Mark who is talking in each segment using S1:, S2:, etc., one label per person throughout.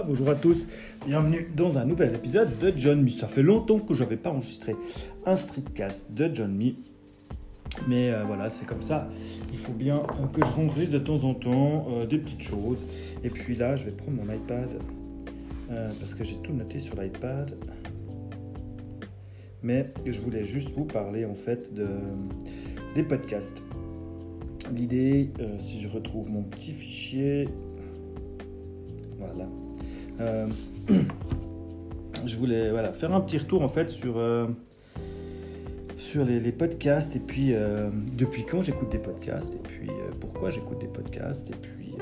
S1: Bonjour à tous, bienvenue dans un nouvel épisode de John Me. Ça fait longtemps que je n'avais pas enregistré un streetcast de John Me. Mais euh, voilà, c'est comme ça. Il faut bien euh, que je enregistre de temps en temps euh, des petites choses. Et puis là, je vais prendre mon iPad parce que j'ai tout noté sur l'iPad. Mais je voulais juste vous parler en fait de, des podcasts. L'idée, si je retrouve mon petit fichier, voilà. Euh, je voulais faire un petit retour en fait sur, euh, sur les, podcasts et puis euh, depuis quand j'écoute des podcasts? Et puis pourquoi j'écoute des podcasts? Et puis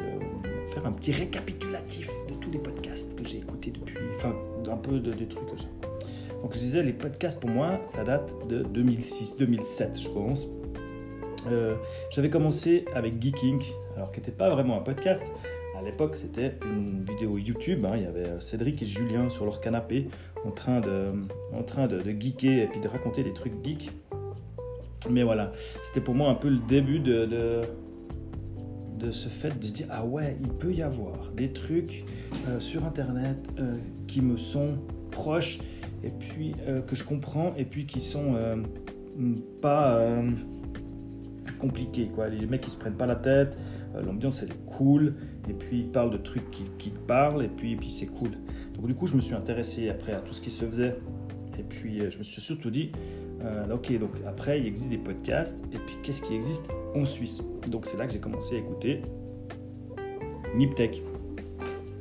S1: faire un petit récapitulatif de tous les podcasts que j'ai écoutés depuis, enfin un peu de, des trucs. Donc je disais les podcasts pour moi ça date de 2006-2007 je pense. J'avais commencé avec Geeking, alors qui n'était pas vraiment un podcast, à l'époque, c'était une vidéo YouTube. Hein. Il y avait euh, Cédric et Julien sur leur canapé en train de, en train de, geeker et puis de raconter des trucs geeks. Mais voilà, c'était pour moi un peu le début de, de, ce fait de se dire Ah ouais, il peut y avoir des trucs euh, sur Internet euh, qui me sont proches et puis que je comprends et puis qui sont pas compliqués. Quoi. Les mecs, ils se prennent pas la tête. L'ambiance, elle est cool et puis il parle de trucs qui, qui parlent, et puis, et puis c'est cool. Donc du coup, je me suis intéressé après à tout ce qui se faisait, et puis euh, je me suis surtout dit, euh, ok, donc après, il existe des podcasts, et puis qu'est-ce qui existe en Suisse? Donc c'est là que j'ai commencé à écouter Niptech.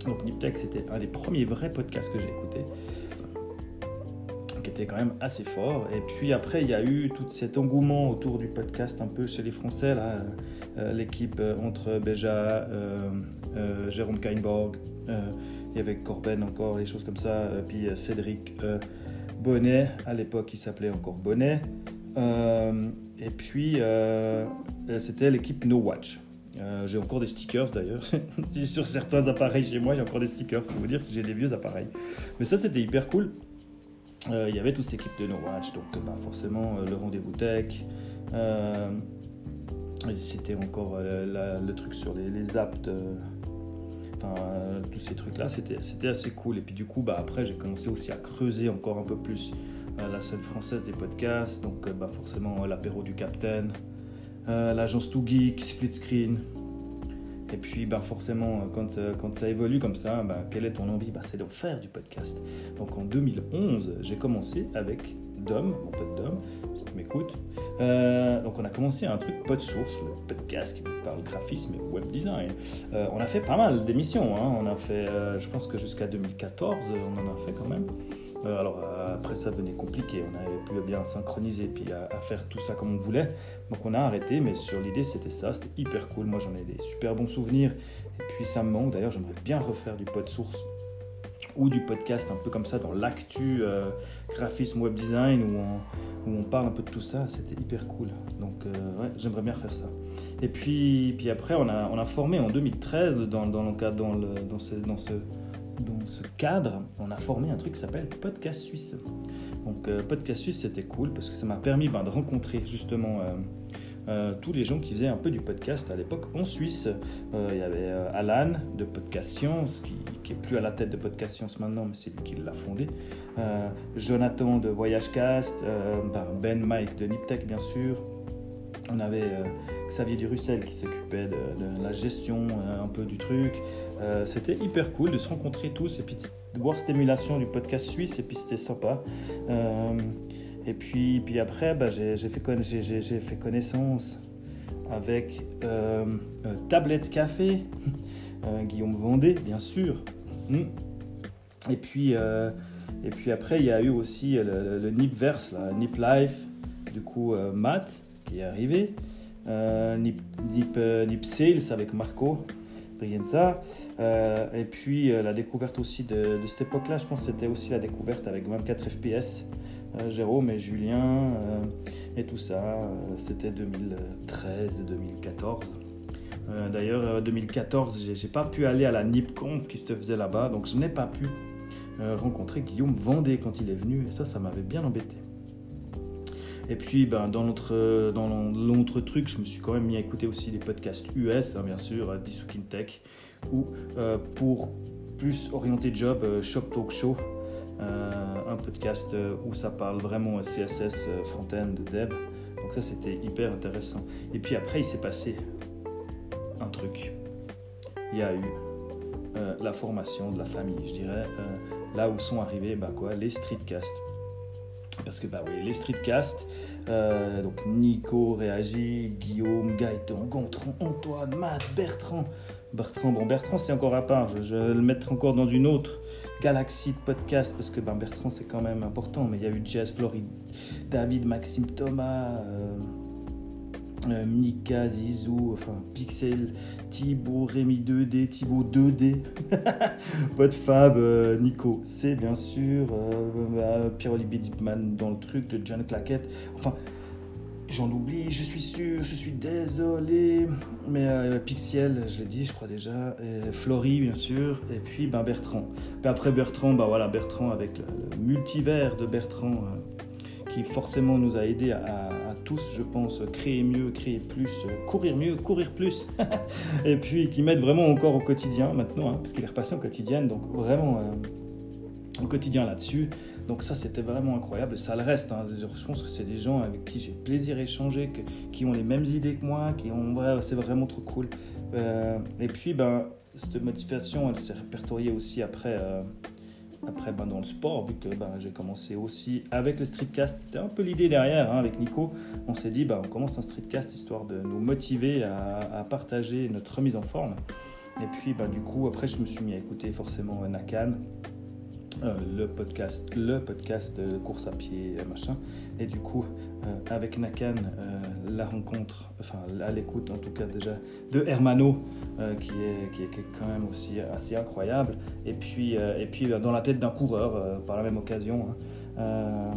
S1: Donc Niptech, c'était un des premiers vrais podcasts que j'ai écouté était quand même assez fort. Et puis après, il y a eu tout cet engouement autour du podcast un peu chez les Français, là, euh, l'équipe entre Béja, euh, Jérôme Kainborg, euh, il y avait Corben encore, les choses comme ça, euh, puis Cédric Bonnet, à l'époque il s'appelait encore Bonnet, et puis c'était l'équipe No Watch. j'ai encore des stickers d'ailleurs. sur certains appareils chez moi, j'ai encore des stickers. C'est vous dire si j'ai des vieux appareils. Mais ça, c'était hyper cool. Il y avait toute cette équipe de No Watch, donc bah, forcément le rendez-vous tech. c'était encore le truc sur les, les apps Enfin, euh, tous ces trucs-là, c'était assez cool. Et puis du coup, bah, après, j'ai commencé aussi à creuser encore un peu plus euh, la scène française des podcasts. Donc euh, bah, forcément, l'apéro du Capitaine, l'agence Too Geek, Split Screen. Et puis bah, forcément, quand, quand ça évolue comme ça, bah, quelle est ton envie? Bah, C'est de faire du podcast. Donc en 2011, j'ai commencé avec Dom, mon pote Dom, si tu m'écoutes. Euh, donc on a commencé un truc PodSource, le podcast qui parle graphisme et web design. Euh, on a fait pas mal d'émissions, hein. on a fait, euh, je pense que jusqu'à 2014, on en a fait quand même. Alors après ça devenait compliqué, on n'avait plus bien synchroniser puis à, faire tout ça comme on voulait. Donc on a arrêté, mais sur l'idée c'était ça, c'était hyper cool. Moi j'en ai des super bons souvenirs et puis ça me manque. D'ailleurs j'aimerais bien refaire du PodSource ou du podcast un peu comme ça dans l'actu euh, graphisme web design où on, parle un peu de tout ça, c'était hyper cool. Donc euh, ouais, j'aimerais bien faire ça. Et puis, puis après, on a, on a formé en 2013, dans, dans, le, dans, le, dans, ce, dans ce cadre, on a formé un truc qui s'appelle Podcast Suisse. Donc euh, Podcast Suisse, c'était cool parce que ça m'a permis ben, de rencontrer justement euh, tous les gens qui faisaient un peu du podcast à l'époque en Suisse. Euh, il y avait euh, Alan de Podcast Science, qui, qui, est plus à la tête de Podcast Science maintenant, mais c'est lui qui l'a fondé. Jonathan de Voyagecast, ben, Ben Mike de Niptech, bien sûr. On avait Xavier Durussel qui s'occupait de, la gestion un peu du truc. c'était hyper cool de se rencontrer tous et puis de voir cette émulation du podcast suisse et puis c'était sympa. Et puis, puis après, bah, j'ai fait, connaissance avec euh, euh, Tablette Café, euh, Guillaume Vendée, bien sûr. Hmm. Et puis, après, il y a eu aussi le, Nipverse, Nip Life, du coup, Matt, qui est arrivé. Nip, Nip, Nip, Sales avec Marco Brienza. et puis la découverte aussi de, cette époque-là, je pense que c'était aussi la découverte avec 24 FPS euh, Jérôme et Julien euh, et tout ça. Euh, c'était 2013 et 2014. D'ailleurs, 2014, j'ai pas pu aller à la NIPConf qui se faisait là-bas, donc je n'ai pas pu rencontrer Guillaume Vendée quand il est venu, et ça, ça m'avait bien embêté. Et puis, ben, dans l'autre dans truc, je me suis quand même mis à écouter aussi les podcasts US, hein, bien sûr, This Week in Tech, ou pour plus orienté job, Shop Talk Show, un podcast où ça parle vraiment CSS, front-end, dev. Donc ça c'était hyper intéressant. Et puis après il s'est passé un truc. Il y a eu la formation de la famille, je dirais, là où sont arrivés bah quoi, les streetcasts. Parce que bah oui, les streetcasts, euh, donc Nico réagit, Guillaume, Gaëtan, Gontran, Antoine, Matt, Bertrand. Bertrand, bon Bertrand c'est encore à part, je, vais le mettre encore dans une autre galaxie de podcast parce que ben, Bertrand c'est quand même important, mais il y a eu Jazz Floride, David, Maxime Thomas. Euh, euh, Mika, Zizou, enfin Pixel, Thibaut, Rémi 2D, Thibaut 2D, votre Fab, euh, Nico, c'est bien sûr, euh, bah, Pierre-Olivier Dipman dans le truc de John Claquette, enfin j'en oublie, je suis sûr, je suis désolé, mais Pixel, je l'ai dit, je crois déjà, et Flory bien sûr, et puis ben, Bertrand. après Bertrand, bah voilà, Bertrand avec le, multivers de Bertrand forcément nous a aidé à tous, je pense, créer mieux, créer plus, courir mieux, courir plus, et puis qui m'aident vraiment encore au quotidien maintenant, hein, parce qu'il est repassé au quotidien, donc vraiment euh, au quotidien là-dessus. Donc ça, c'était vraiment incroyable, ça le reste. Hein. Je pense que c'est des gens avec qui j'ai plaisir à échanger, qui ont les mêmes idées que moi, qui ont, c'est vraiment trop cool. Euh, et puis, ben, cette motivation, elle s'est répertoriée aussi après. Euh, après, ben, dans le sport, vu que ben, j'ai commencé aussi avec le streetcast, c'était un peu l'idée derrière, hein, avec Nico. On s'est dit, ben, on commence un streetcast histoire de nous motiver à, partager notre remise en forme. Et puis, ben, du coup, après, je me suis mis à écouter forcément Nakan, euh, le podcast, le podcast de course à pied, machin. Et du coup, euh, avec Nakan, euh, la rencontre, enfin à l'écoute en tout cas déjà, de Hermano, qui, est, qui, est, quand même aussi assez incroyable. Et puis, et puis dans la tête d'un coureur, par la même occasion. Hein.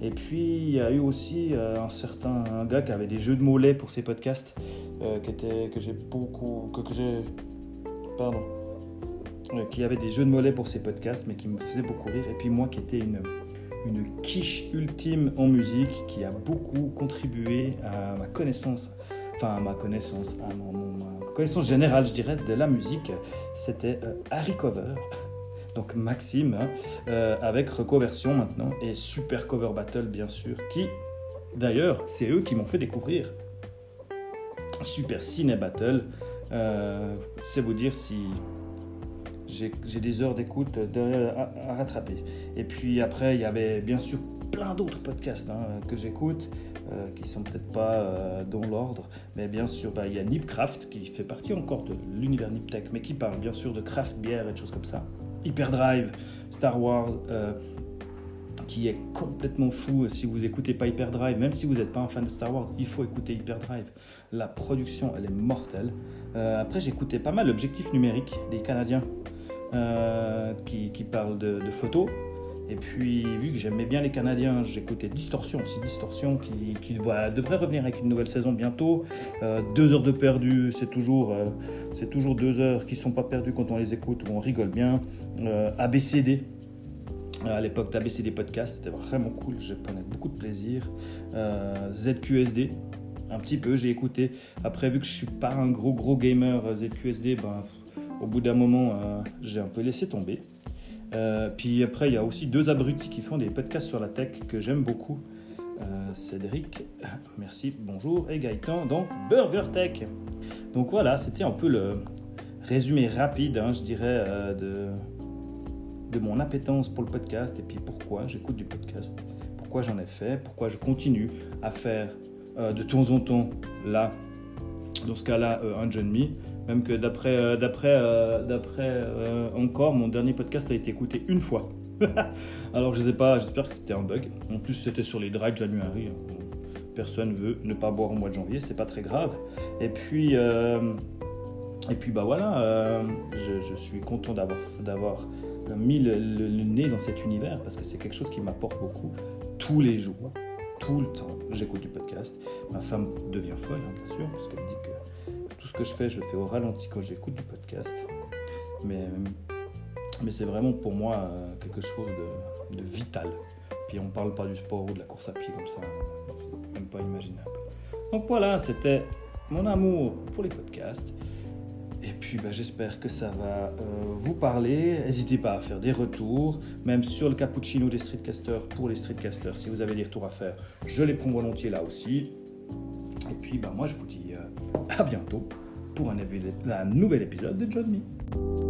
S1: et puis il y a eu aussi un certain gars qui avait des jeux de mots pour ses podcasts, que j'ai beaucoup, que, j'ai, pardon, euh, qui avait des jeux de mollets pour ses podcasts, mais qui me faisait beaucoup rire. Et puis moi qui étais une, une quiche ultime en musique, qui a beaucoup contribué à ma connaissance, enfin à ma connaissance, à ma connaissance générale, je dirais, de la musique, c'était euh, Harry Cover. Donc Maxime, hein, euh, avec Recoversion maintenant, et Super Cover Battle bien sûr, qui d'ailleurs, c'est eux qui m'ont fait découvrir Super Ciné Battle. c'est vous dire si j'ai des heures d'écoute à, rattraper. Et puis après, il y avait bien sûr plein d'autres podcasts hein, que j'écoute, euh, qui sont peut-être pas euh, dans l'ordre, mais bien sûr, bah, il y a Nipcraft, qui fait partie encore de l'univers Niptech, mais qui parle bien sûr de craft bière et de choses comme ça. Hyperdrive, Star Wars, euh, qui est complètement fou. Si vous écoutez pas Hyperdrive, même si vous n'êtes pas un fan de Star Wars, il faut écouter Hyperdrive. La production, elle est mortelle. après, j'écoutais pas mal l'objectif numérique des Canadiens. Euh, qui, parle de, photos. Et puis, vu que j'aimais bien les Canadiens, j'écoutais Distorsion aussi. Distorsion qui, qui devrait revenir avec une nouvelle saison bientôt. Euh, deux heures de perdu, c'est toujours, euh, c'est toujours deux heures qui sont pas perdues quand on les écoute, où on rigole bien. ABCD, à l'époque d'ABCD Podcast, c'était vraiment cool, je prenais beaucoup de plaisir. ZQSD, un petit peu, j'ai écouté. Après, vu que je suis pas un gros gros gamer ZQSD, ben au bout d'un moment, euh, j'ai un peu laissé tomber. Euh, puis après, il y a aussi deux abrutis qui font des podcasts sur la tech que j'aime beaucoup. Euh, Cédric, merci, bonjour, et Gaëtan dans Burger Tech. Donc voilà, c'était un peu le résumé rapide, hein, je dirais, de, de mon appétence pour le podcast et puis pourquoi j'écoute du podcast, pourquoi j'en ai fait, pourquoi je continue à faire de temps en temps, là, dans ce cas-là, un John Me, même que d'après euh, euh, euh, encore, mon dernier podcast a été écouté une fois. Alors je sais pas, j'espère que c'était un bug. En plus c'était sur les dry January. Hein. Personne veut ne pas boire au mois de janvier, c'est pas très grave. Et puis et puis bah voilà, je, suis content d'avoir d'avoir mis le, nez dans cet univers parce que c'est quelque chose qui m'apporte beaucoup tous les jours, tout le temps. J'écoute du podcast. Ma femme devient folle, hein, bien sûr, parce qu'elle dit que ce que je fais, je le fais au ralenti quand j'écoute du podcast. Mais, mais c'est vraiment pour moi euh, quelque chose de, vital. Puis on parle pas du sport ou de la course à pied comme ça, c'est même pas imaginable. Donc voilà, c'était mon amour pour les podcasts. Et puis bah, j'espère que ça va euh, vous parler. N'hésitez pas à faire des retours, même sur le cappuccino des streetcasters pour les streetcasters. Si vous avez des retours à faire, je les prends volontiers là aussi. Et puis bah, moi je vous dis à bientôt pour un, un nouvel épisode de John Me.